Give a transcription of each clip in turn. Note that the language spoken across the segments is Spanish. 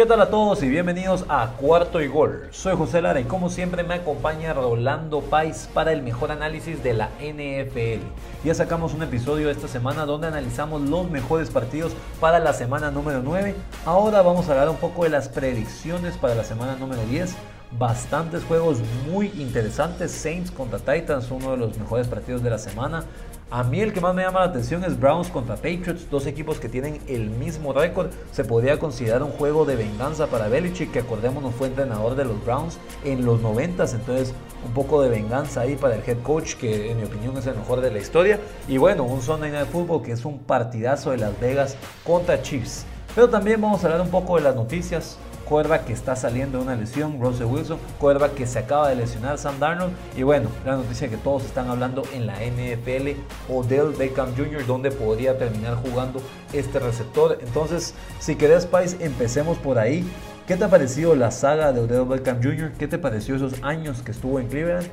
¿Qué tal a todos y bienvenidos a Cuarto y Gol? Soy José Lara y como siempre me acompaña Rolando Pais para el mejor análisis de la NFL. Ya sacamos un episodio esta semana donde analizamos los mejores partidos para la semana número 9. Ahora vamos a hablar un poco de las predicciones para la semana número 10 bastantes juegos muy interesantes. Saints contra Titans, uno de los mejores partidos de la semana. A mí el que más me llama la atención es Browns contra Patriots, dos equipos que tienen el mismo récord. Se podría considerar un juego de venganza para Belichick, que acordémonos fue entrenador de los Browns en los 90, entonces un poco de venganza ahí para el head coach, que en mi opinión es el mejor de la historia. Y bueno, un Sunday Night Football que es un partidazo de Las Vegas contra Chiefs. Pero también vamos a hablar un poco de las noticias, Cuerva que está saliendo de una lesión, Russell Wilson, Cuerva que se acaba de lesionar, Sam Darnold, y bueno, la noticia que todos están hablando en la NFL, Odell Beckham Jr., donde podría terminar jugando este receptor. Entonces, si querés, Pais, empecemos por ahí. ¿Qué te ha parecido la saga de Odell Beckham Jr.? ¿Qué te pareció esos años que estuvo en Cleveland?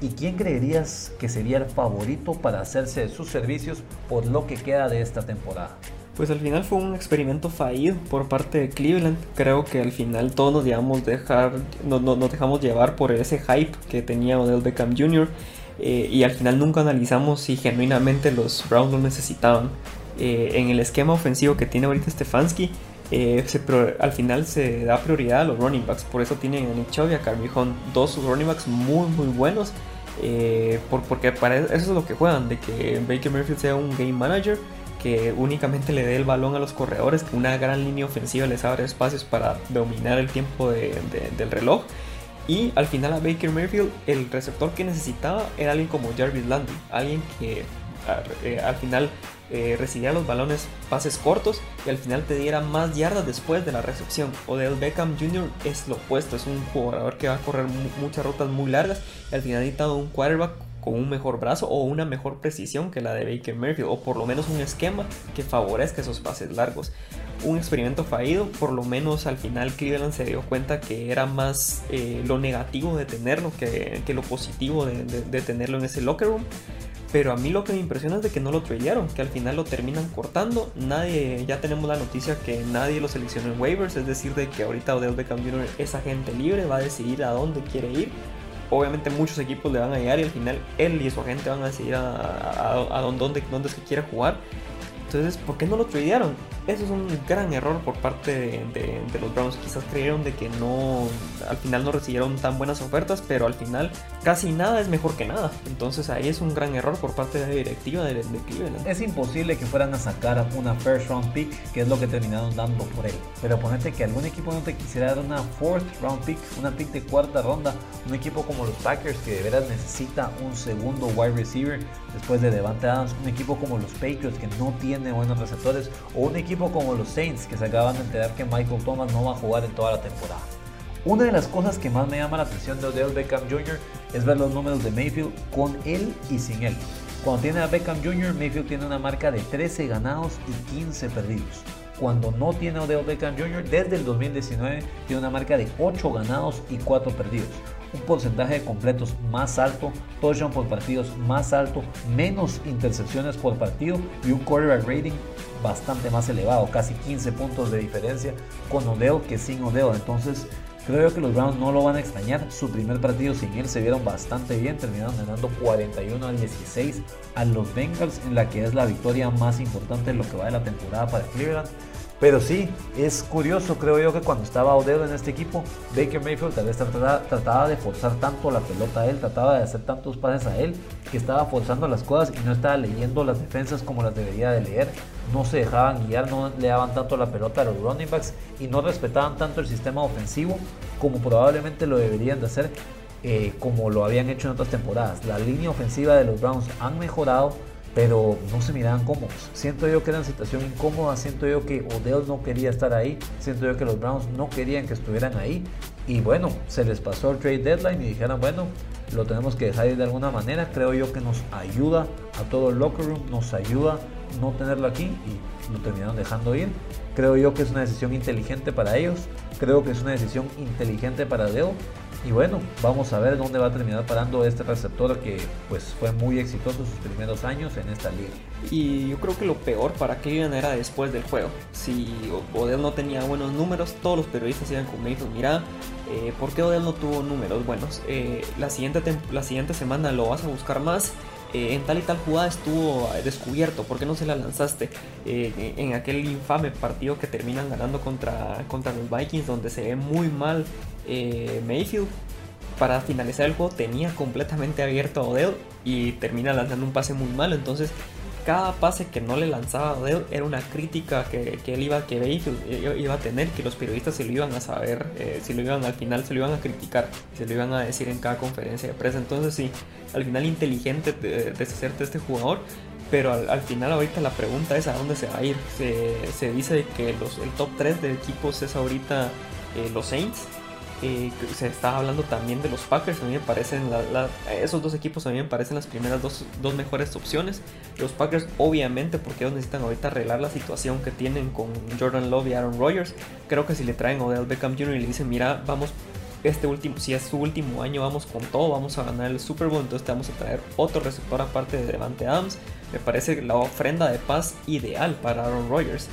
¿Y quién creerías que sería el favorito para hacerse de sus servicios por lo que queda de esta temporada? Pues al final fue un experimento fallido por parte de Cleveland. Creo que al final todos nos dejamos, dejar, nos dejamos llevar por ese hype que tenía Odell Beckham Jr. Eh, y al final nunca analizamos si genuinamente los Browns lo necesitaban. Eh, en el esquema ofensivo que tiene ahorita Stefanski, eh, al final se da prioridad a los running backs. Por eso tienen a Nick Chubb y a Carmi dos running backs muy muy buenos. porque para eso es lo que juegan, de que Baker Mayfield sea un game manager que únicamente le dé el balón a los corredores, que una gran línea ofensiva les abre espacios para dominar el tiempo del reloj. Y al final a Baker Mayfield el receptor que necesitaba era alguien como Jarvis Landry, alguien que eh, al final eh, recibía los balones pases cortos y al final te diera más yardas después de la recepción. Odell Beckham Jr. es lo opuesto, es un jugador que va a correr muchas rutas muy largas y al final ha necesitado un quarterback con un mejor brazo o una mejor precisión que la de Baker Mayfield o por lo menos un esquema que favorezca esos pases largos. Un experimento fallido, por lo menos al final Cleveland se dio cuenta que era más eh, lo negativo de tenerlo que, lo positivo de, tenerlo en ese locker room. Pero a mí lo que me impresiona es de que no lo tradearon, que al final lo terminan cortando. Nadie, ya tenemos la noticia que nadie lo seleccionó en waivers, es decir, de que ahorita Odell Beckham Jr. es agente libre, va a decidir a dónde quiere ir obviamente muchos equipos le van a llegar y al final él y su agente van a decidir a, dónde, dónde, es que jugar. Entonces, ¿por qué no lo tradearon? Eso es un gran error por parte de, los Browns. Quizás creyeron de que no, al final no recibieron tan buenas ofertas, pero al final casi nada es mejor que nada. Entonces ahí es un gran error por parte de la directiva de, Cleveland. Es imposible que fueran a sacar una first round pick, que es lo que terminaron dando por él. Pero ponete que algún equipo no te quisiera dar una fourth round pick, una pick de cuarta ronda, un equipo como los Packers que de veras necesita un segundo wide receiver después de Devante Adams, un equipo como los Patriots que no tiene buenos receptores, o un equipo como los Saints, que se acaban de enterar que Michael Thomas no va a jugar en toda la temporada. Una de las cosas que más me llama la atención de Odell Beckham Jr. es ver los números de Mayfield con él y sin él. Cuando tiene a Beckham Jr., Mayfield tiene una marca de 13 ganados y 15 perdidos. Cuando no tiene a Odell Beckham Jr., desde el 2019 tiene una marca de 8 ganados y 4 perdidos un porcentaje de completos más alto, touchdown por partidos más alto, menos intercepciones por partido y un quarterback rating bastante más elevado, casi 15 puntos de diferencia con Odell que sin Odell. Entonces, creo que los Browns no lo van a extrañar. Su primer partido sin él se vieron bastante bien, terminaron ganando 41 al 16 a los Bengals, en la que es la victoria más importante en lo que va de la temporada para Cleveland. Pero sí, es curioso, creo yo, que cuando estaba Odell en este equipo, Baker Mayfield tal vez trataba, de forzar tanto la pelota a él, trataba de hacer tantos pases a él, que estaba forzando las cosas y no estaba leyendo las defensas como las debería de leer. No se dejaban guiar, no le daban tanto la pelota a los running backs y no respetaban tanto el sistema ofensivo como probablemente lo deberían de hacer, eh, como lo habían hecho en otras temporadas. La línea ofensiva de los Browns han mejorado pero no se miraban cómodos. Siento yo que era una situación incómoda, siento yo que Odell no quería estar ahí, siento yo que los Browns no querían que estuvieran ahí. Y bueno, se les pasó el trade deadline y dijeron, bueno, lo tenemos que dejar ir de alguna manera. Creo yo que nos ayuda a todo el locker room, nos ayuda no tenerlo aquí y lo terminaron dejando ir. Creo yo que es una decisión inteligente para ellos, creo que es una decisión inteligente para Odell Y bueno, vamos a ver dónde va a terminar parando este receptor que pues fue muy exitoso sus primeros años en esta liga. Y yo creo que lo peor para Cleveland era después del juego. Si Odell no tenía buenos números, todos los periodistas iban con Mayfield, mira, eh, ¿por qué Odell no tuvo números buenos? Eh, la, siguiente la siguiente semana lo vas a buscar más. Eh, en tal y tal jugada estuvo descubierto, ¿por qué no se la lanzaste? en aquel infame partido que terminan ganando contra, contra los Vikings, donde se ve muy mal Mayfield, para finalizar el juego tenía completamente abierto a Odell y termina lanzando un pase muy malo. Entonces, cada pase que no le lanzaba Odell era una crítica que, él iba, que iba a tener, que los periodistas se lo iban a saber, eh, si lo iban al final se lo iban a criticar, se lo iban a decir en cada conferencia de prensa. Entonces, sí, al final inteligente deshacerte de este jugador. Pero al, final ahorita la pregunta es a dónde se va a ir. Se, dice que los, el top 3 de equipos es ahorita eh, los Saints, se está hablando también de los Packers, a mí me parecen, esos dos equipos a mí me parecen las primeras dos, dos, mejores opciones. Los Packers obviamente porque ellos necesitan ahorita arreglar la situación que tienen con Jordan Love y Aaron Rodgers. Creo que si le traen a Odell Beckham Jr. y le dicen, mira, vamos, este último, si es su último año, vamos con todo, vamos a ganar el Super Bowl, entonces te vamos a traer otro receptor aparte de Devante Adams. Me parece la ofrenda de paz ideal para Aaron Rodgers.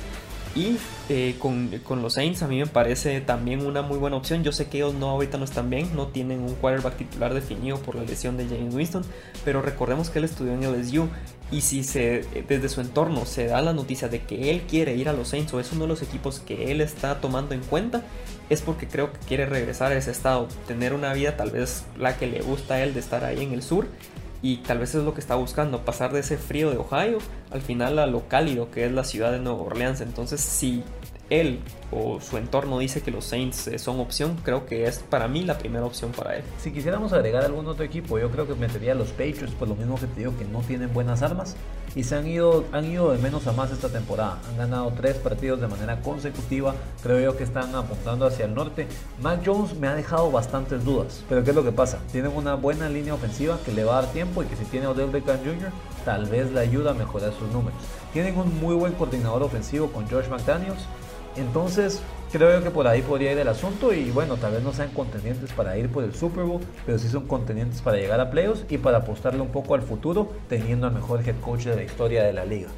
Y eh, con, los Saints a mí me parece también una muy buena opción. Yo sé que ellos no ahorita no están bien, no tienen un quarterback titular definido por la lesión de James Winston, pero recordemos que él estudió en LSU y si se, desde su entorno se da la noticia de que él quiere ir a los Saints o es uno de los equipos que él está tomando en cuenta, es porque creo que quiere regresar a ese estado, tener una vida tal vez la que le gusta a él de estar ahí en el sur y tal vez es lo que está buscando, pasar de ese frío de Ohio al final a lo cálido que es la ciudad de Nueva Orleans. Entonces, si él o su entorno dice que los Saints eh, son opción, creo que es para mí la primera opción para él. Si quisiéramos agregar algún otro equipo, yo creo que metería a los Patriots, por lo mismo que te digo que no tienen buenas armas y se han ido, han ido de menos a más esta temporada. Han ganado tres partidos de manera consecutiva, creo yo que están apuntando hacia el norte. Mac Jones me ha dejado bastantes dudas, pero ¿qué es lo que pasa? Tienen una buena línea ofensiva que le va a dar tiempo y que si tiene Odell Beckham Jr., tal vez le ayuda a mejorar sus números. Tienen un muy buen coordinador ofensivo con George McDaniels entonces, creo que por ahí podría ir el asunto y bueno, tal vez no sean contendientes para ir por el Super Bowl, pero sí son contendientes para llegar a playoffs y para apostarle un poco al futuro, teniendo al mejor head coach de la historia de la liga.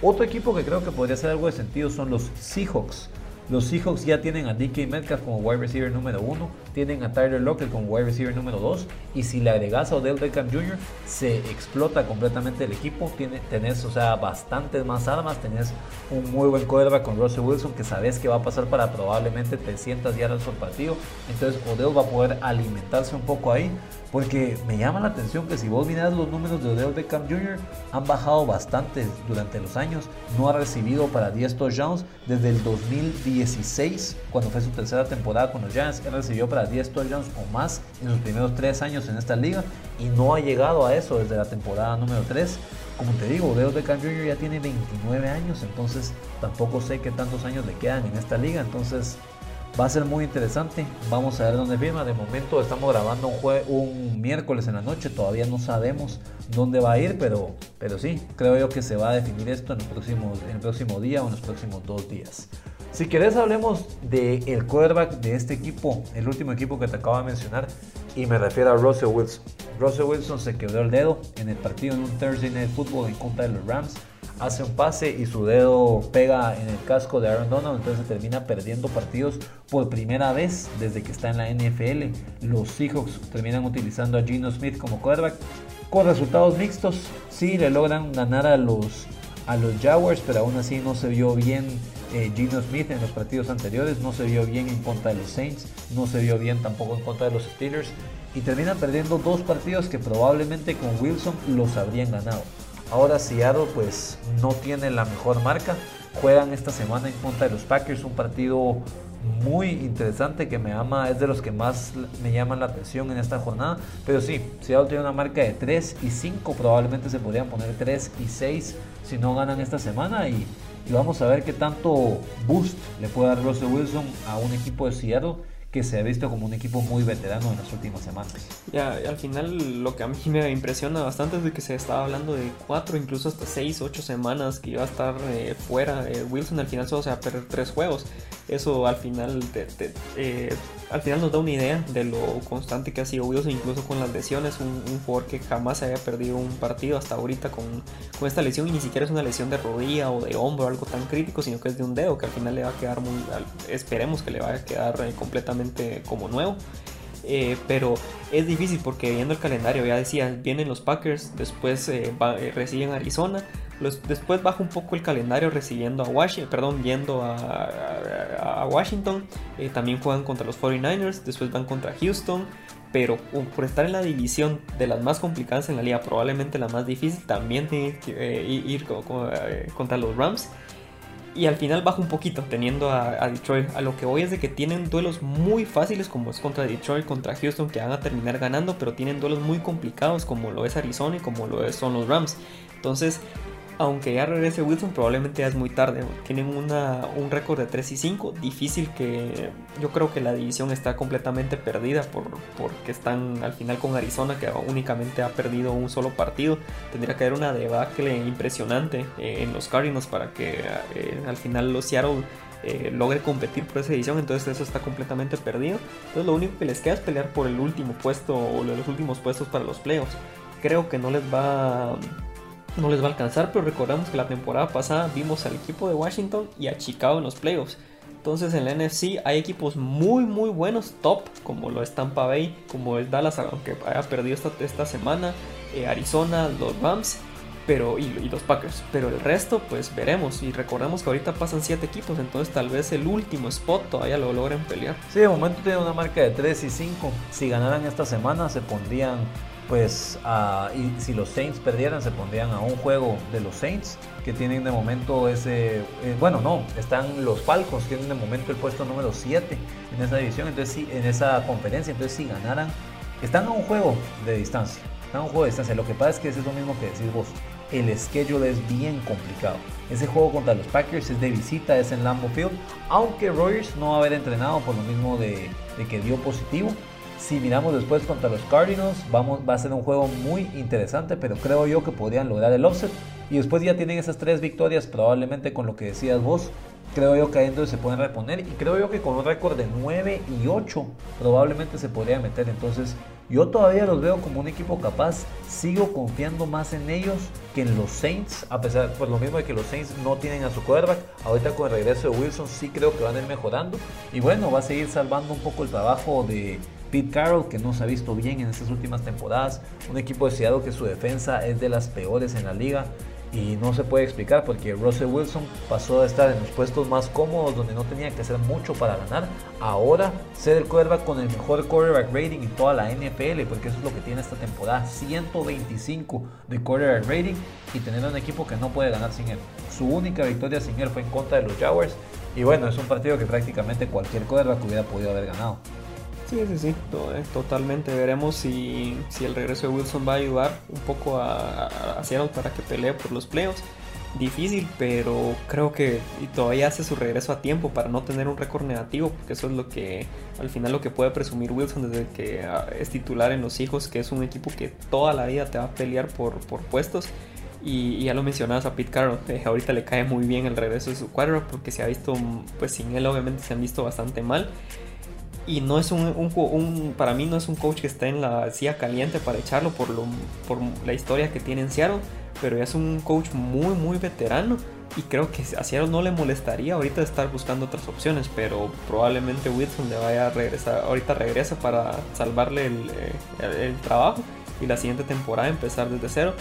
Otro equipo que creo que podría hacer algo de sentido son los Seahawks. Los Seahawks ya tienen a DK Metcalf como wide receiver número 1, tienen a Tyler Lockett como wide receiver número 2 y si le agregas a Odell Beckham Jr. se explota completamente el equipo, Tiene, tenés o sea, bastantes más armas, tenés un muy buen quarterback con Russell Wilson que sabes que va a pasar para probablemente 300 yardas por partido, entonces Odell va a poder alimentarse un poco ahí porque me llama la atención que si vos miras los números de Odell Beckham Jr. han bajado bastante durante los años. No ha recibido para 10 touchdowns desde el 2016, cuando fue su tercera temporada con los Giants. Él recibió para 10 touchdowns o más en sus primeros 3 años en esta liga y no ha llegado a eso desde la temporada número 3. Como te digo, Odell Beckham Jr. ya tiene 29 años, entonces tampoco sé qué tantos años le quedan en esta liga. Entonces Va a ser muy interesante. Vamos a ver dónde firma. De momento estamos grabando un, un miércoles en la noche. Todavía no sabemos dónde va a ir, pero, pero sí, creo yo que se va a definir esto en en el próximo día o en los próximos dos días. Si querés hablemos del el quarterback de este equipo, el último equipo que te acabo de mencionar, y me refiero a Russell Wilson. Russell Wilson se quebró el dedo en el partido en un Thursday Night Football en contra de los Rams hace un pase y su dedo pega en el casco de Aaron Donald, entonces termina perdiendo partidos por primera vez desde que está en la NFL. Los Seahawks terminan utilizando a Gino Smith como quarterback con resultados mixtos. Sí, le logran ganar a los, a los Jaguars, pero aún así no se vio bien eh, Gino Smith en los partidos anteriores, no se vio bien en contra de los Saints, no se vio bien tampoco en contra de los Steelers y terminan perdiendo dos partidos que probablemente con Wilson los habrían ganado. Ahora Seattle pues no tiene la mejor marca. Juegan esta semana en contra de los Packers, un partido muy interesante que me ama, es de los que más me llaman la atención en esta jornada. Pero sí, Seattle tiene una marca de 3 y 5, probablemente se podrían poner 3 y 6 si no ganan esta semana. Y, y vamos a ver qué tanto boost le puede dar Russell Wilson a un equipo de Seattle que se ha visto como un equipo muy veterano en las últimas semanas. Ya, al final lo que a mí me impresiona bastante es de que se estaba hablando de cuatro, incluso hasta seis, ocho semanas que iba a estar eh, fuera. Eh, Wilson al final solo se va a perder tres juegos. Eso al final, eh, al final nos da una idea de lo constante que ha sido Wilson, incluso con las lesiones. Un, jugador que jamás había perdido un partido hasta ahorita con, con, esta lesión y ni siquiera es una lesión de rodilla o de hombro, algo tan crítico, sino que es de un dedo que al final le va a quedar muy. Esperemos que le vaya a quedar eh, completamente como nuevo. Eh, pero es difícil porque viendo el calendario, ya decía, vienen los Packers, después eh, reciben Arizona, después baja un poco el calendario recibiendo a Washington, perdón, viendo a, Washington, también juegan contra los 49ers, después van contra Houston, pero por estar en la división de las más complicadas en la liga, probablemente la más difícil, también tiene que ir contra los Rams y al final baja un poquito teniendo a, Detroit. A lo que voy es de que tienen duelos muy fáciles como es contra Detroit, contra Houston que van a terminar ganando, pero tienen duelos muy complicados como lo es Arizona y como lo son los Rams. Entonces aunque ya regrese Wilson, probablemente ya es muy tarde. Tienen una, un récord de 3 y 5. Difícil que. Yo creo que la división está completamente perdida por, porque están al final con Arizona, que únicamente ha perdido un solo partido. Tendría que haber una debacle impresionante eh, en los Cardinals para que eh, al final los Seattle. Eh, logre competir por esa división, entonces eso está completamente perdido. Entonces lo único que les queda es pelear por el último puesto o los últimos puestos para los playoffs. Creo que no les va no les va a alcanzar, pero recordamos que la temporada pasada vimos al equipo de Washington y a Chicago en los playoffs. Entonces en la NFC hay equipos muy muy buenos, top, como lo es Tampa Bay, como el Dallas, aunque haya perdido esta, esta semana, eh, Arizona, los Rams pero, y, los Packers. Pero el resto, pues veremos. Y recordemos que ahorita pasan 7 equipos, entonces tal vez el último spot todavía lo logren pelear. Sí, de momento tiene una marca de 3 y 5. Si ganaran esta semana, se pondrían pues y si los Saints perdieran se pondrían a un juego de los Saints que tienen de momento ese eh, bueno no están los Falcons tienen de momento el puesto número 7 en esa división entonces en esa conferencia entonces si ganaran están a un juego de distancia están a un juego de distancia lo que pasa es que es lo mismo que decís vos el schedule es bien complicado ese juego contra los Packers es de visita es en Lambeau Field aunque Rogers no va a haber entrenado por lo mismo de que dio positivo si miramos después contra los Cardinals, vamos, va a ser un juego muy interesante, pero creo yo que podrían lograr el offset. Y después ya tienen esas tres victorias, probablemente con lo que decías vos. Creo yo que ahí entonces se pueden reponer. Y creo yo que con un récord de 9 y 8 probablemente se podría meter. Entonces yo todavía los veo como un equipo capaz. Sigo confiando más en ellos que en los Saints. A pesar, por lo mismo de que los Saints no tienen a su quarterback. Ahorita con el regreso de Wilson sí creo que van a ir mejorando. Y bueno, va a seguir salvando un poco el trabajo de Pete Carroll, que no se ha visto bien en estas últimas temporadas, un equipo de Seattle que su defensa es de las peores en la liga. Y no se puede explicar porque Russell Wilson pasó a estar en los puestos más cómodos donde no tenía que hacer mucho para ganar, ahora ser el quarterback con el mejor quarterback rating en toda la NFL, porque eso es lo que tiene esta temporada, 125 de quarterback rating y tener un equipo que no puede ganar sin él. Su única victoria sin él fue en contra de los Jaguars. Y bueno, es un partido que prácticamente cualquier quarterback hubiera podido haber ganado. Sí, sí, sí, eh, totalmente. Veremos si, el regreso de Wilson va a ayudar un poco a, a para que pelee por los playoffs. Difícil, pero creo que todavía hace su regreso a tiempo para no tener un récord negativo, porque eso es lo que al final lo que puede presumir Wilson desde que ah, es titular en los hijos, que es un equipo que toda la vida te va a pelear por, por puestos. Y, ya lo mencionabas a Pete Carroll, eh, ahorita le cae muy bien el regreso de su cuadro porque se ha visto, pues sin él obviamente se han visto bastante mal y no es un, para mí no es un coach que está en la silla caliente para echarlo por, lo, por la historia que tiene en Seattle, pero es un coach muy muy veterano y creo que a Seattle no le molestaría ahorita estar buscando otras opciones, pero probablemente Wilson le vaya a regresar, ahorita regresa para salvarle el, eh, el trabajo y la siguiente temporada empezar desde cero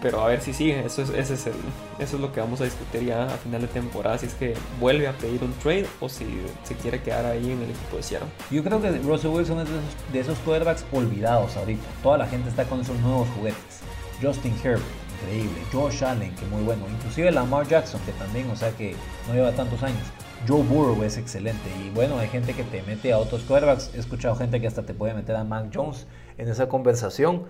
pero a ver si sigue, eso es, ese es eso es lo que vamos a discutir ya a final de temporada, si es que vuelve a pedir un trade o si se quiere quedar ahí en el equipo de Seattle. Yo creo que Russell Wilson es de esos, de quarterbacks olvidados ahorita, toda la gente está con esos nuevos juguetes. Justin Herbert, increíble, Josh Allen, que muy bueno, inclusive Lamar Jackson, que también, o sea que no lleva tantos años. Joe Burrow es excelente y bueno, hay gente que te mete a otros quarterbacks, he escuchado gente que hasta te puede meter a Mac Jones en esa conversación.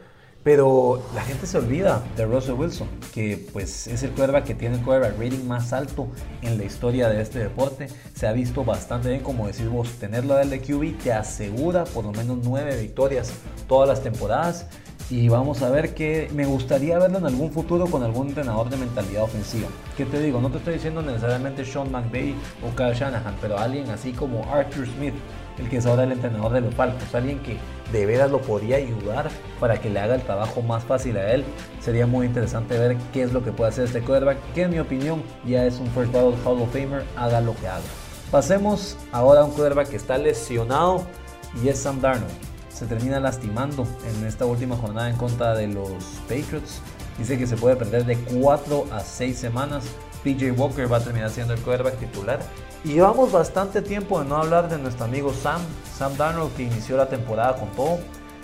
Pero la gente se olvida de Russell Wilson, que pues es el quarterback que tiene el quarterback rating más alto en la historia de este deporte. Se ha visto bastante bien, como decís vos, tenerlo del de QB te asegura por lo menos nueve victorias todas las temporadas. y vamos a ver que me gustaría verlo en algún futuro con algún entrenador de mentalidad ofensiva. ¿Qué te digo? No te estoy diciendo necesariamente Sean McVay o Kyle Shanahan, pero alguien así como Arthur Smith, el que es ahora el entrenador de los Falcons, alguien que de veras lo podría ayudar para que le haga el trabajo más fácil a él. Sería muy interesante ver qué es lo que puede hacer este quarterback, que en mi opinión ya es un First Ballot Hall of Famer, haga lo que haga. Pasemos ahora a un quarterback que está lesionado y es Sam Darnold se termina lastimando en esta última jornada en contra de los Patriots. Dice que se puede perder de 4 a 6 semanas. PJ Walker va a terminar siendo el quarterback titular. Y llevamos bastante tiempo de no hablar de nuestro amigo Sam, Sam Darnold, que inició la temporada con todo,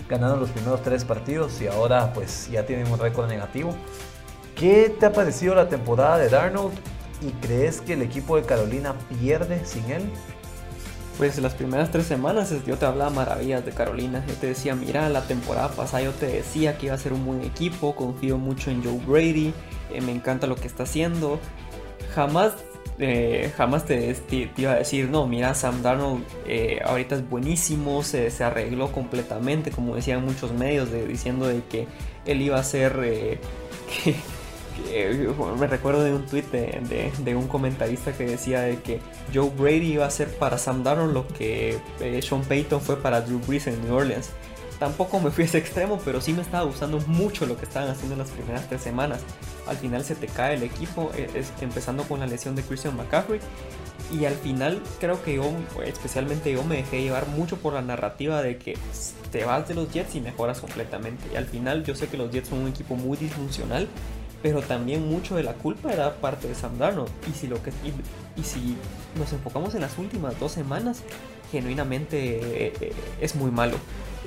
ganando los primeros tres partidos y ahora pues ya tiene un récord negativo. ¿Qué te ha parecido la temporada de Darnold? ¿Y crees que el equipo de Carolina pierde sin él? Pues las primeras tres semanas yo te hablaba maravillas de Carolina. Yo te decía, mira, la temporada pasada yo te decía que iba a ser un buen equipo, confío mucho en Joe Brady, eh, me encanta lo que está haciendo. Jamás, eh, jamás te, iba a decir, no, mira, Sam Darnold eh, ahorita es buenísimo, se, se, arregló completamente, como decían muchos medios, de, diciendo de que él iba a ser... Que, me recuerdo de un tweet de, un comentarista que decía de que Joe Brady iba a ser para Sam Darnold lo que eh, Sean Payton fue para Drew Brees en New Orleans. Tampoco me fui ese extremo, pero sí me estaba gustando mucho lo que estaban haciendo en las primeras tres semanas. Al final se te cae el equipo, eh, empezando con la lesión de Christian McCaffrey. Y al final creo que yo, especialmente yo, me dejé llevar mucho por la narrativa de que te vas de los Jets y mejoras completamente. Y al final yo sé que los Jets son un equipo muy disfuncional pero también mucho de la culpa era parte de Sam Darnold. Y si, lo que, y, si nos enfocamos en las últimas dos semanas, genuinamente eh, es muy malo.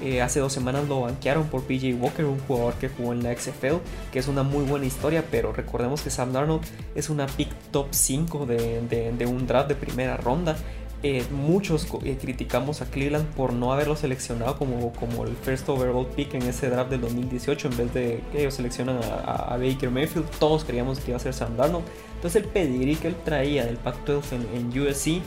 Eh, hace dos semanas lo banquearon por PJ Walker, un jugador que jugó en la XFL, que es una muy buena historia, pero recordemos que Sam Darnold es una pick top 5 de, de un draft de primera ronda eh, muchos eh, criticamos a Cleveland por no haberlo seleccionado como, como el first overall pick en ese draft del 2018 en vez de que ellos seleccionan a, Baker Mayfield. Todos creíamos que iba a ser Sam Darnold. Entonces el pedigrí que él traía del Pac-12 en, USC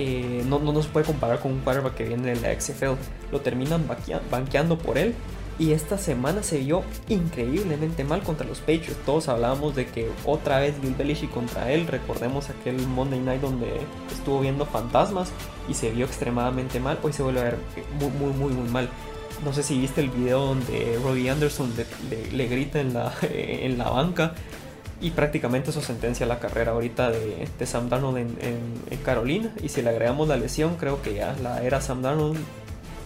eh, no, no, se puede comparar con un quarterback que viene de la XFL. Lo terminan banqueando por él y esta semana se vio increíblemente mal contra los Patriots. Todos hablábamos de que otra vez Bill Belichick contra él. Recordemos aquel Monday Night donde estuvo viendo fantasmas y se vio extremadamente mal. Hoy se vuelve a ver muy, muy, muy, muy mal. No sé si viste el video donde Robbie Anderson le, grita en la, en la banca y prácticamente eso sentencia la carrera ahorita de, Sam Darnold en, Carolina. Y si le agregamos la lesión, creo que ya la era Sam Darnold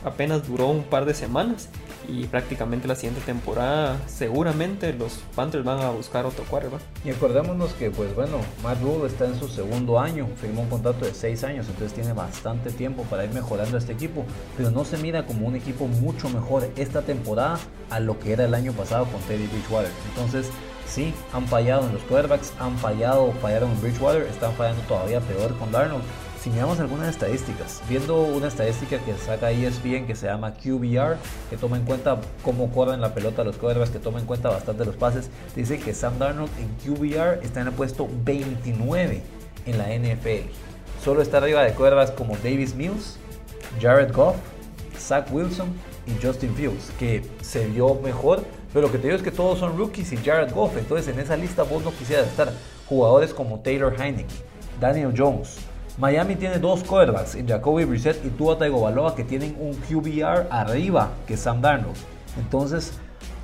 apenas duró un par de semanas y prácticamente la siguiente temporada seguramente los Panthers van a buscar otro quarterback. Y acordémonos que pues bueno, Matt Rule está en su segundo año, firmó un contrato de 6 años, entonces tiene bastante tiempo para ir mejorando este equipo, pero no se mira como un equipo mucho mejor esta temporada a lo que era el año pasado con Teddy Bridgewater. Entonces, sí, han fallado en los quarterbacks, han fallado, fallaron en Bridgewater, están fallando todavía peor con Darnold si miramos algunas estadísticas, viendo una estadística que saca ESPN que se llama QBR, que toma en cuenta cómo corren la pelota los quarterbacks, que toma en cuenta bastante los pases, dice que Sam Darnold en QBR está en el puesto 29 en la NFL. Solo está arriba de quarterbacks como Davis Mills, Jared Goff, Zach Wilson y Justin Fields, que se vio mejor, pero lo que te digo es que todos son rookies y Jared Goff, entonces en esa lista vos no quisieras estar. Jugadores como Taylor Heineke, Daniel Jones, Miami tiene dos quarterbacks, Jacoby Brissett y Tua Tagovailoa, que tienen un QBR arriba que Sam Darnold. Entonces,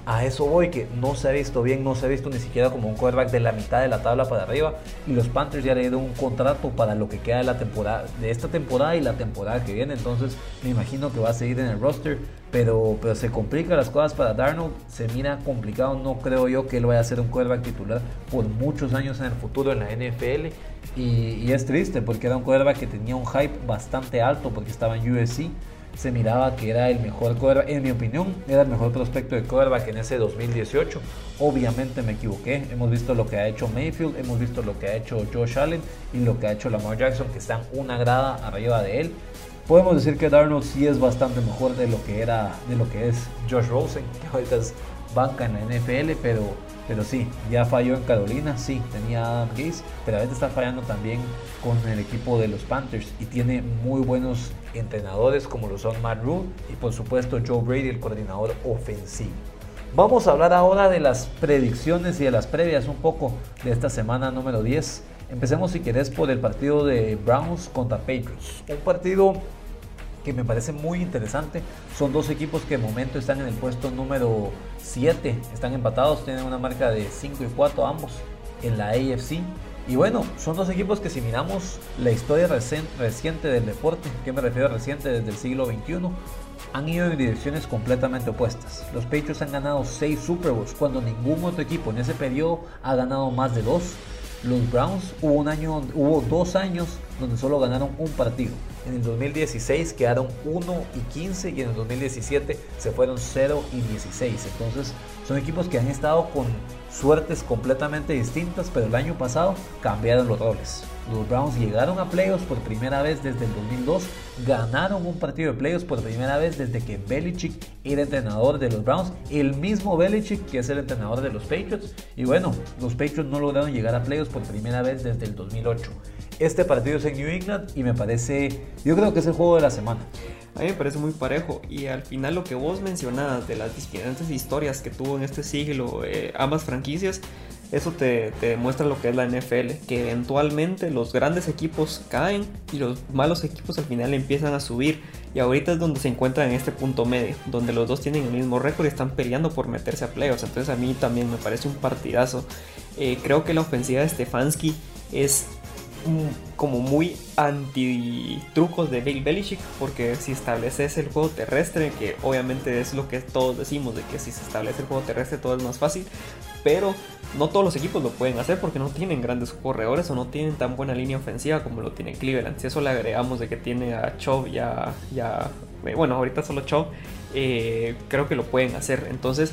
a eso voy, que no se ha visto bien, no se ha visto ni siquiera como un quarterback de la mitad de la tabla para arriba. Y los Panthers ya le dieron un contrato para lo que queda de la temporada, de esta temporada y la temporada que viene. Entonces me imagino que va a seguir en el roster. Pero, pero se complican las cosas para Darnold. Se mira complicado. No creo yo que él vaya a ser un quarterback titular por muchos años en el futuro en la NFL. Y, y es triste porque era un quarterback que tenía un hype bastante alto porque estaba en USC se miraba que era el mejor quarterback, en mi opinión, era el mejor prospecto de quarterback en ese 2018. Obviamente me equivoqué, hemos visto lo que ha hecho Mayfield, hemos visto lo que ha hecho Josh Allen y lo que ha hecho Lamar Jackson, que están una grada arriba de él. Podemos decir que Darnold sí es bastante mejor de lo que era, de lo que es Josh Rosen, que ahorita es banca en la NFL, pero pero sí, ya falló en Carolina, sí, tenía Adam Gaze, pero a veces está fallando también con el equipo de los Panthers y tiene muy buenos entrenadores como lo son Matt Rule y por supuesto Joe Brady, el coordinador ofensivo. Vamos a hablar ahora de las predicciones y de las previas un poco de esta semana número 10. Empecemos si querés por el partido de Browns contra Patriots. Un partido que me parece muy interesante. Son dos equipos que de momento están en el puesto número 7. Están empatados, tienen una marca de 5 y 4 ambos en la AFC. Y bueno, son dos equipos que si miramos la historia reciente del deporte, que me refiero a reciente desde el siglo XXI, han ido en direcciones completamente opuestas. Los Patriots han ganado 6 Super Bowls cuando ningún otro equipo en ese periodo ha ganado más de 2. Los Browns hubo un año, hubo dos años donde solo ganaron un partido. En el 2016 quedaron 1 y 15 y en el 2017 se fueron 0 y 16. Entonces son equipos que han estado con suertes completamente distintas, pero el año pasado cambiaron los roles. Los Browns llegaron a playoffs por primera vez desde el 2002, ganaron un partido de playoffs por primera vez desde que Belichick era entrenador de los Browns, el mismo Belichick que es el entrenador de los Patriots. Y bueno, los Patriots no lograron llegar a playoffs por primera vez desde el 2008. Este partido es en New England y me parece, yo creo que es el juego de la semana. A mí me parece muy parejo y al final lo que vos mencionabas de las diferentes historias que tuvo en este siglo eh, ambas franquicias, eso te, demuestra lo que es la NFL, que eventualmente los grandes equipos caen y los malos equipos al final empiezan a subir. Y ahorita es donde se encuentran en este punto medio, donde los dos tienen el mismo récord y están peleando por meterse a playoffs. Entonces a mí también me parece un partidazo. Eh, creo que la ofensiva de Stefanski es como muy anti trucos de Bill Belichick porque si estableces el juego terrestre que obviamente es lo que todos decimos de que si se establece el juego terrestre todo es más fácil pero no todos los equipos lo pueden hacer porque no tienen grandes corredores o no tienen tan buena línea ofensiva como lo tiene Cleveland. Si eso le agregamos de que tiene a Chubb ya ya eh, bueno ahorita solo Chubb eh, creo que lo pueden hacer. Entonces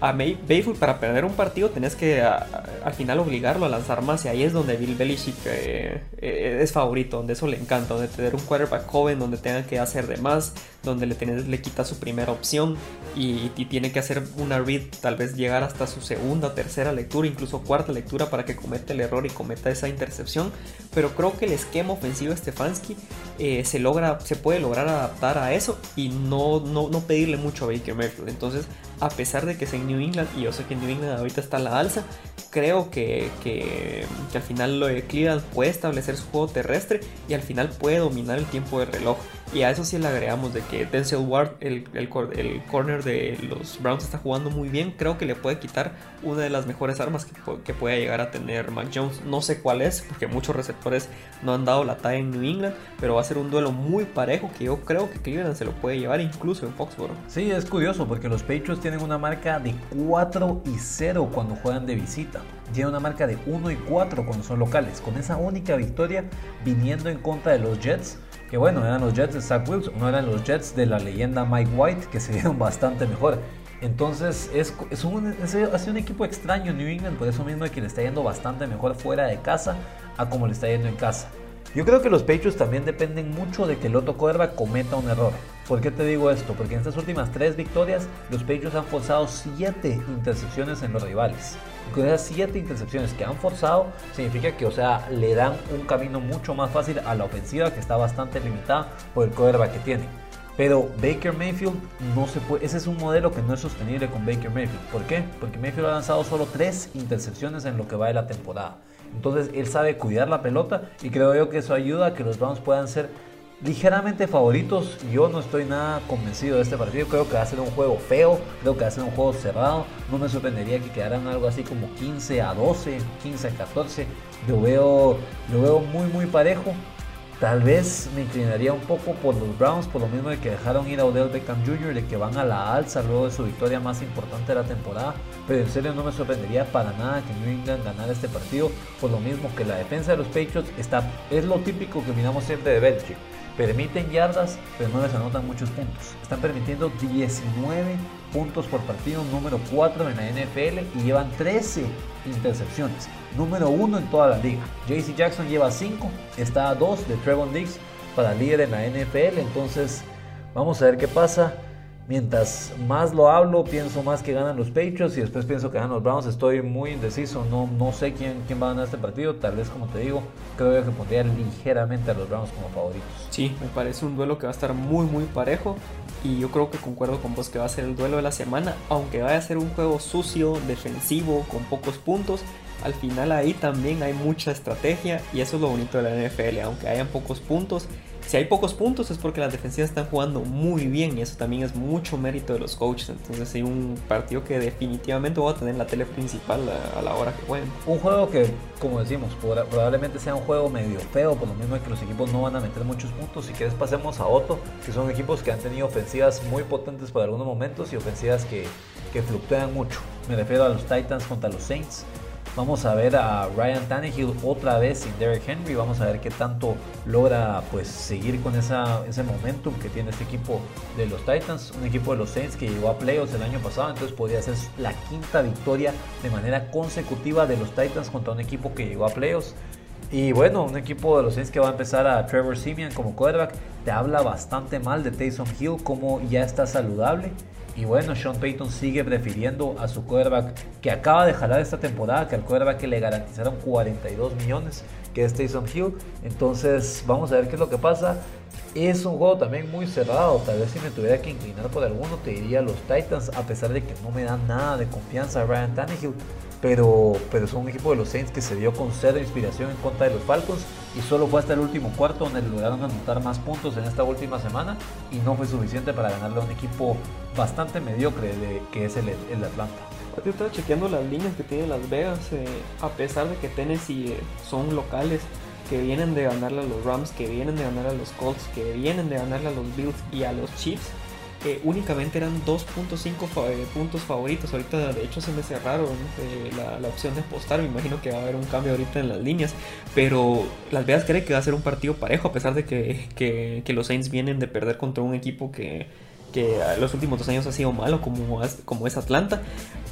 a Bayfield para perder un partido tenés que al final obligarlo a lanzar más y ahí es donde Bill Belichick eh, eh, es favorito, donde eso le encanta, donde tener un quarterback joven, donde tenga que hacer de más, donde le, le quita su primera opción y, tiene que hacer una read, tal vez llegar hasta su segunda, tercera lectura, incluso cuarta lectura para que cometa el error y cometa esa intercepción, pero creo que el esquema ofensivo de Stefanski eh, se logra, se puede lograr adaptar a eso y no, no, no pedirle mucho a Baker Mayfield, entonces a pesar de que es en New England, y yo sé que New England ahorita está a la alza, creo que, que, al final lo de Cleveland puede establecer su juego terrestre y al final puede dominar el tiempo de reloj. Y a eso sí le agregamos de que Denzel Ward, el, el, corner de los Browns, está jugando muy bien. Creo que le puede quitar una de las mejores armas que, que pueda llegar a tener Mac Jones. No sé cuál es, porque muchos receptores no han dado la talla en New England, pero va a ser un duelo muy parejo que yo creo que Cleveland se lo puede llevar incluso en Foxborough. Sí, es curioso porque los Patriots tienen una marca de 4 y 0 cuando juegan de visita. Tienen una marca de 1 y 4 cuando son locales. Con esa única victoria viniendo en contra de los Jets que bueno, eran los Jets de Zach Wilson, no eran los Jets de la leyenda Mike White, que se vieron bastante mejor. Entonces es, es un, un equipo extraño New England, por eso mismo que le está yendo bastante mejor fuera de casa a como le está yendo en casa. Yo creo que los Patriots también dependen mucho de que el otro quarterback cometa un error. ¿Por qué te digo esto? Porque en estas últimas tres victorias, los Patriots han forzado siete intercepciones en los rivales. con esas siete intercepciones que han forzado, significa que, o sea, le dan un camino mucho más fácil a la ofensiva que está bastante limitada por el quarterback que tiene. Pero Baker Mayfield no se puede. Ese es un modelo que no es sostenible con Baker Mayfield. ¿Por qué? Porque Mayfield ha lanzado solo tres intercepciones en lo que va de la temporada. Entonces él sabe cuidar la pelota y creo yo que eso ayuda a que los Browns puedan ser ligeramente favoritos. Yo no estoy nada convencido de este partido. Creo que va a ser un juego feo, creo que va a ser un juego cerrado. No me sorprendería que quedaran algo así como 15 a 12, 15 a 14. Lo veo, lo veo muy muy parejo. Tal vez me inclinaría un poco por los Browns, por lo mismo de que dejaron ir a Odell Beckham Jr., de que van a la alza luego de su victoria más importante de la temporada. Pero en serio no me sorprendería para nada que New England ganara este partido, por lo mismo que la defensa de los Patriots está, es lo típico que miramos siempre de Belichick. Permiten yardas, pero no les anotan muchos puntos. Están permitiendo 19 puntos por partido, número 4 en la NFL y llevan 13 intercepciones número uno en toda la liga. JC Jackson lleva 5, está a 2 de Trevon Diggs para líder en la NFL. Entonces, vamos a ver qué pasa. Mientras más lo hablo, pienso más que ganan los Patriots y después pienso que ganan los Browns. Estoy muy indeciso, no, no sé quién, quién va a ganar este partido. Tal vez, como te digo, creo que pondría ligeramente a los Browns como favoritos. Sí, me parece un duelo que va a estar muy, muy parejo. y yo creo que concuerdo con vos que va a ser el duelo de la semana, aunque vaya a ser un juego sucio, defensivo, con pocos puntos, al final ahí también hay mucha estrategia y eso es lo bonito de la NFL, aunque hayan pocos puntos, si hay pocos puntos es porque las defensivas están jugando muy bien y eso también es mucho mérito de los coaches. Entonces hay un partido que definitivamente voy a tener en la tele principal a, la hora que jueguen. Un juego que, como decimos, probablemente sea un juego medio feo, por lo mismo que los equipos no van a meter muchos puntos. Si quieres pasemos a Otto, que son equipos que han tenido ofensivas muy potentes por algunos momentos y ofensivas que, que fluctúan mucho. Me refiero a los Titans contra los Saints. Vamos a ver a Ryan Tannehill otra vez sin Derrick Henry. Vamos a ver qué tanto logra pues seguir con ese momentum que tiene este equipo de los Titans. Un equipo de los Saints que llegó a playoffs el año pasado. Entonces podría ser la quinta victoria de manera consecutiva de los Titans contra un equipo que llegó a playoffs. Y bueno, un equipo de los Saints que va a empezar a Trevor Simeon como quarterback. Te habla bastante mal de Taysom Hill como ya está saludable. Y bueno, Sean Payton sigue prefiriendo a su quarterback que acaba de jalar esta temporada que al quarterback que le garantizaron 42 millones, que es Taysom Hill. Entonces, vamos a ver qué es lo que pasa. Es un juego también muy cerrado. Tal vez si me tuviera que inclinar por alguno, te diría los Titans, a pesar de que no me dan nada de confianza a Ryan Tannehill pero, pero son un equipo de los Saints que se dio con cero inspiración en contra de los Falcons y solo fue hasta el último cuarto donde lograron anotar más puntos en esta última semana y no fue suficiente para ganarle a un equipo bastante mediocre que es el, el Atlanta. Yo estaba chequeando las líneas que tiene Las Vegas, eh, a pesar de que Tennessee eh, son locales que vienen de ganarle a los Rams, que vienen de ganar a los Colts, que vienen de ganarle a los Bills y a los Chiefs únicamente eran 2.5 eh, puntos favoritos. Ahorita de hecho se me cerraron eh, la, opción de apostar. Me imagino que va a haber un cambio ahorita en las líneas. Pero Las Vegas cree que va a ser un partido parejo a pesar de que, los Saints vienen de perder contra un equipo que, que los últimos dos años ha sido malo como, como es Atlanta.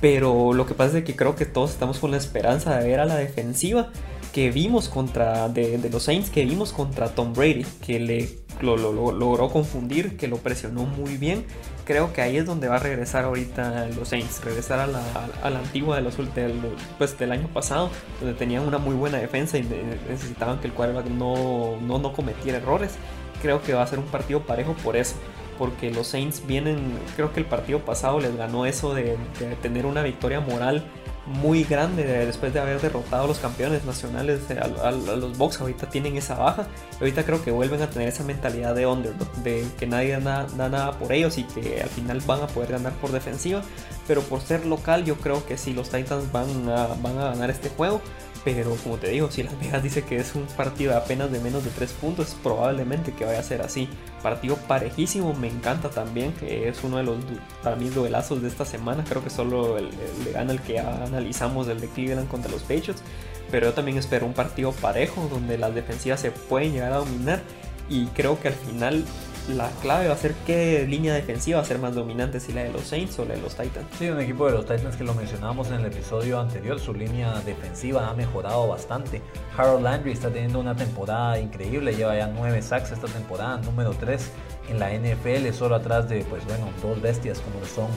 Pero lo que pasa es que creo que todos estamos con la esperanza de ver a la defensiva que vimos contra de, los Saints que vimos contra Tom Brady, que le lo, logró confundir, que lo presionó muy bien. Creo que ahí es donde va a regresar ahorita los Saints, regresar a la, a la antigua de los, del, pues, del año pasado, donde tenían una muy buena defensa y necesitaban que el quarterback no, no, no cometiera errores. Creo que va a ser un partido parejo por eso porque los Saints vienen, creo que el partido pasado les ganó eso de, de tener una victoria moral muy grande después de haber derrotado a los campeones nacionales, eh, a, los Bucks. Ahorita tienen esa baja. Ahorita creo que vuelven a tener esa mentalidad de underdog, de que nadie da, nada por ellos y que al final van a poder ganar por defensiva. Pero por ser local, yo creo que si los Titans van van a ganar este juego. Pero como te digo, si Las Vegas dice que es un partido apenas de menos de 3 puntos, probablemente que vaya a ser así. Partido parejísimo, me encanta también, es uno de los para mí duelazos de esta semana. Creo que solo le gana el que analizamos del de Cleveland contra los Patriots. Pero yo también espero un partido parejo donde las defensivas se pueden llegar a dominar. Y creo que al final la clave va a ser qué línea defensiva va a ser más dominante, si la de los Saints o la de los Titans. Sí, un equipo de los Titans que lo mencionábamos en el episodio anterior, su línea defensiva ha mejorado bastante. Harold Landry está teniendo una temporada increíble, lleva ya 9 sacks esta temporada, número 3 en la NFL, solo atrás de, pues bueno, dos bestias como lo son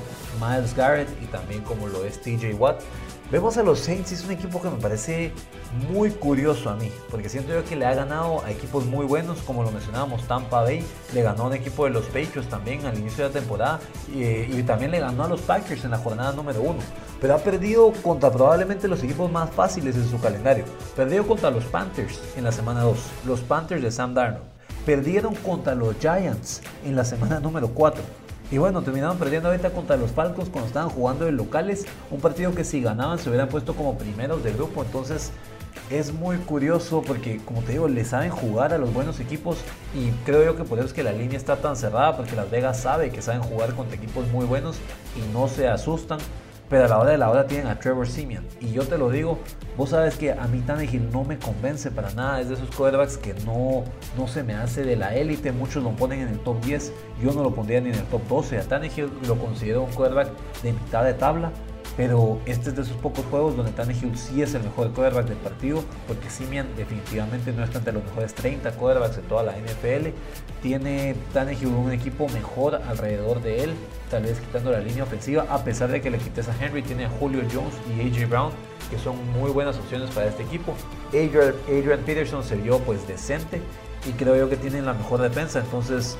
Miles Garrett y también como lo es TJ Watt. Vemos a los Saints, es un equipo que me parece muy curioso a mí, porque siento yo que le ha ganado a equipos muy buenos, como lo mencionábamos, Tampa Bay, le ganó a un equipo de los Patriots también al inicio de la temporada, y, también le ganó a los Packers en la jornada número uno, pero ha perdido contra probablemente los equipos más fáciles en su calendario. Perdió contra los Panthers en la semana 2, los Panthers de Sam Darnold. Perdieron contra los Giants en la semana número 4 y bueno, terminaron perdiendo ahorita contra los Falcons cuando estaban jugando en locales. Un partido que si ganaban se hubieran puesto como primeros de grupo. Entonces es muy curioso porque, como te digo, le saben jugar a los buenos equipos. Y creo yo que por eso es que la línea está tan cerrada. Porque Las Vegas sabe que saben jugar contra equipos muy buenos y no se asustan. Pero a la hora de la hora tienen a Trevor Simeon. Y yo te lo digo, vos sabes que a mí Tannehill no me convence para nada. Es de esos quarterbacks que no, no se me hace de la élite. Muchos lo ponen en el top 10. Yo no lo pondría ni en el top 12. A Tannehill lo considero un quarterback de mitad de tabla. Pero este es de esos pocos juegos donde Tannehill sí es el mejor quarterback del partido, porque Simian definitivamente no está entre los mejores 30 quarterbacks de toda la NFL. Tiene Tannehill un equipo mejor alrededor de él, tal vez quitando la línea ofensiva, a pesar de que le quites a Henry, tiene a Julio Jones y AJ Brown, que son muy buenas opciones para este equipo. Adrian, Peterson se vio pues decente y creo yo que tienen la mejor defensa, entonces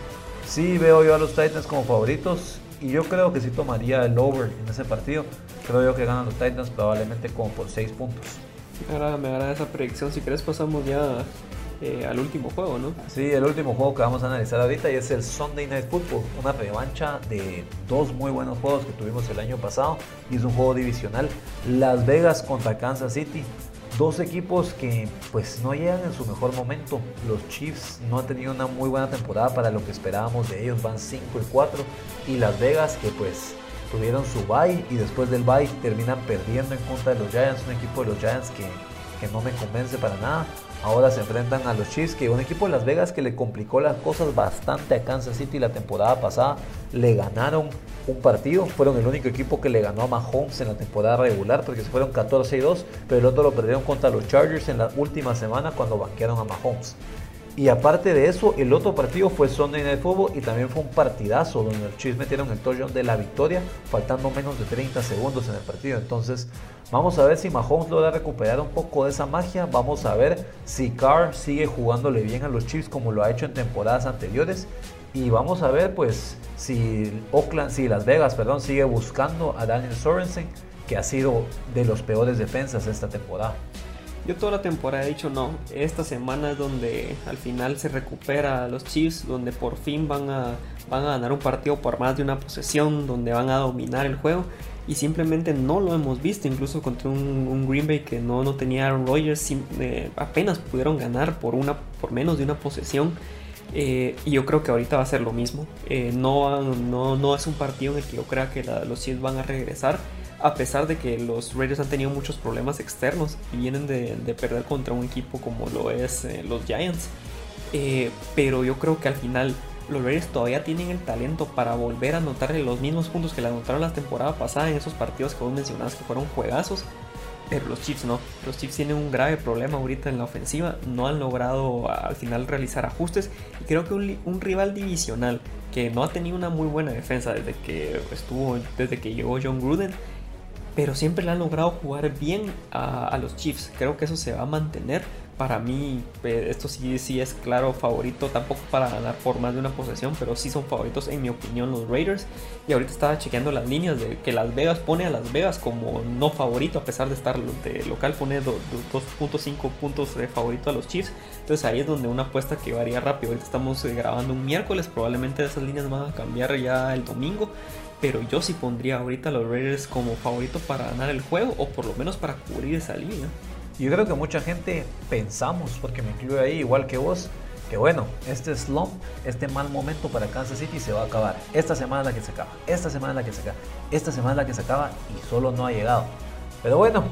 Sí veo yo a los Titans como favoritos y yo creo que sí tomaría el over en ese partido. Creo yo que ganan los Titans probablemente como por 6 puntos. Me agrada, esa predicción. Si querés pasamos ya eh, al último juego, ¿no? Sí, el último juego que vamos a analizar ahorita y es el Sunday Night Football, una revancha de dos muy buenos juegos que tuvimos el año pasado y es un juego divisional. Las Vegas contra Kansas City. Dos equipos que pues no llegan en su mejor momento. Los Chiefs no han tenido una muy buena temporada para lo que esperábamos de ellos. Van 5 y 4. Y Las Vegas que pues tuvieron su bye y después del bye terminan perdiendo en contra de los Giants. Un equipo de los Giants que, que no me convence para nada. Ahora se enfrentan a los Chiefs, que un equipo de Las Vegas que le complicó las cosas bastante a Kansas City la temporada pasada. Le ganaron un partido, fueron el único equipo que le ganó a Mahomes en la temporada regular, porque se fueron 14 y 2, pero el otro lo perdieron contra los Chargers en la última semana cuando banquearon a Mahomes. Y aparte de eso, el otro partido fue Sunday Night Football y también fue un partidazo donde los Chiefs metieron el touchdown de la victoria, faltando menos de 30 segundos en el partido. Entonces, vamos a ver si Mahomes logra recuperar un poco de esa magia. Vamos a ver si Carr sigue jugándole bien a los Chiefs como lo ha hecho en temporadas anteriores. Y vamos a ver, pues, si Oakland, si Las Vegas, perdón, sigue buscando a Daniel Sorensen, que ha sido de los peores defensas esta temporada. Yo toda la temporada he dicho no, esta semana es donde al final se recupera los Chiefs, donde por fin van a, van a ganar un partido por más de una posesión, donde van a dominar el juego y simplemente no lo hemos visto, incluso contra un, Green Bay que no, no tenía Aaron Rodgers, eh, apenas pudieron ganar por, una, por menos de una posesión. Eh, y yo creo que ahorita va a ser lo mismo. Eh, no, no, no, es un partido en el que yo crea que los Chiefs van a regresar a pesar de que los Raiders han tenido muchos problemas externos y vienen de, perder contra un equipo como lo es eh, los Giants. Eh, pero yo creo que al final los Raiders todavía tienen el talento para volver a anotarle los mismos puntos que le anotaron la temporada pasada en esos partidos que vos mencionabas que fueron juegazos. Pero los Chiefs no. Los Chiefs tienen un grave problema ahorita en la ofensiva. No han logrado al final realizar ajustes. Y creo que un, un rival divisional que no ha tenido una muy buena defensa desde que estuvo, desde que llegó John Gruden pero siempre le han logrado jugar bien a, los Chiefs. Creo que eso se va a mantener. Para mí, eh, esto sí, sí es claro favorito, tampoco para ganar por más de una posesión, pero sí son favoritos en mi opinión los Raiders. Y ahorita estaba chequeando las líneas de que Las Vegas pone a Las Vegas como no favorito, a pesar de estar de local, pone 2.5 puntos de favorito a los Chiefs. Entonces ahí es donde una apuesta que varía rápido. Ahorita estamos eh, grabando un miércoles, probablemente esas líneas van a cambiar ya el domingo pero yo sí pondría ahorita a los Raiders como favorito para ganar el juego o por lo menos para cubrir esa línea. Yo creo que mucha gente pensamos, porque me incluyo ahí igual que vos, que bueno, este slump, este mal momento para Kansas City se va a acabar. Esta semana es la que se acaba, esta semana es la que se acaba, esta semana es la que se acaba y solo no ha llegado. Pero bueno,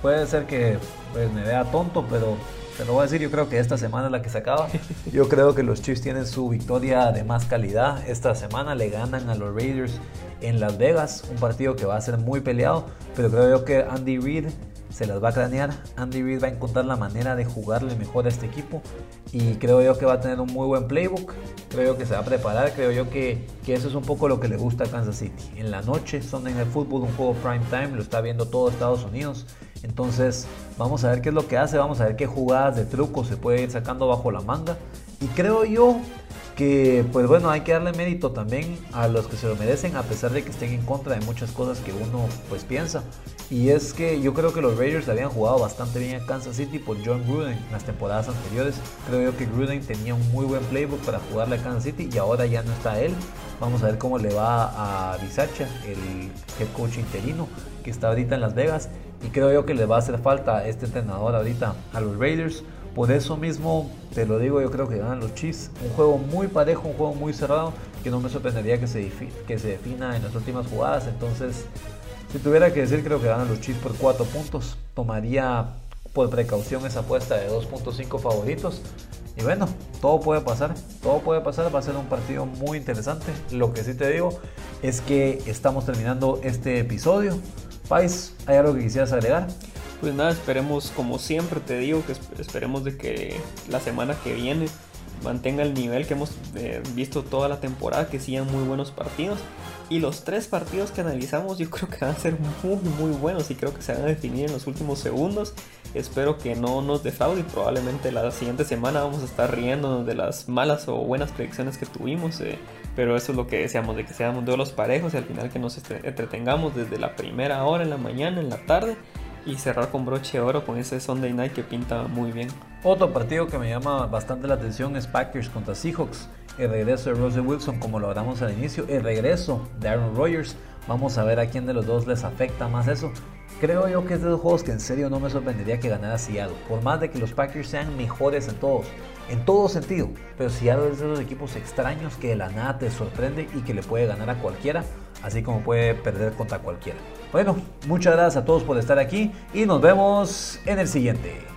puede ser que pues, me vea tonto, pero te lo voy a decir, yo creo que esta semana es la que se acaba. Yo creo que los Chiefs tienen su victoria de más calidad. Esta semana le ganan a los Raiders en Las Vegas, un partido que va a ser muy peleado, pero creo yo que Andy Reid se las va a cranear. Andy Reid va a encontrar la manera de jugarle mejor a este equipo y creo yo que va a tener un muy buen playbook. Creo yo que se va a preparar. Creo yo que, que eso es un poco lo que le gusta a Kansas City. En la noche, son en el fútbol, un juego prime time, lo está viendo todo Estados Unidos. Entonces, vamos a ver qué es lo que hace, vamos a ver qué jugadas de truco se puede ir sacando bajo la manga. Y creo yo que pues bueno, hay que darle mérito también a los que se lo merecen a pesar de que estén en contra de muchas cosas que uno pues piensa. Y es que yo creo que los Raiders habían jugado bastante bien a Kansas City por John Gruden en las temporadas anteriores. Creo yo que Gruden tenía un muy buen playbook para jugarle a Kansas City y ahora ya no está él. Vamos a ver cómo le va a Bisacha, el head coach interino que está ahorita en Las Vegas. Y creo yo que le va a hacer falta este entrenador ahorita a los Raiders. Por eso mismo, te lo digo, yo creo que ganan los Chiefs. Un juego muy parejo, un juego muy cerrado, que no me sorprendería que se, que se defina en las últimas jugadas. Entonces, si tuviera que decir, creo que ganan los Chiefs por 4 puntos. Tomaría por precaución esa apuesta de 2.5 favoritos. Y bueno, todo puede pasar, todo puede pasar, va a ser un partido muy interesante. Lo que sí te digo es que estamos terminando este episodio. Pais, ¿hay algo que quisieras agregar? Pues nada, esperemos, como siempre te digo, que esperemos de que la semana que viene mantenga el nivel que hemos eh, visto toda la temporada, que sigan muy buenos partidos. Y los tres partidos que analizamos yo creo que van a ser muy muy buenos y creo que se van a definir en los últimos segundos. Espero que no nos defraude y probablemente la siguiente semana vamos a estar riéndonos de las malas o buenas predicciones que tuvimos. Eh, pero eso es lo que deseamos, de que seamos los parejos y al final que nos entretengamos desde la primera hora en la mañana, en la tarde y cerrar con broche de oro con ese Sunday night que pinta muy bien. Otro partido que me llama bastante la atención es Packers contra Seahawks. El regreso de Russell Wilson, como lo al inicio, el regreso de Aaron Rodgers. Vamos a ver a quién de los dos les afecta más eso. Creo yo que es de los juegos que en serio no me sorprendería que ganara Seattle. Por más de que los Packers sean mejores en todos, en todo sentido. Pero Seattle es de los equipos extraños que de la nada te sorprende y que le puede ganar a cualquiera así como puede perder contra cualquiera. Bueno, muchas gracias a todos por estar aquí y nos vemos en el siguiente.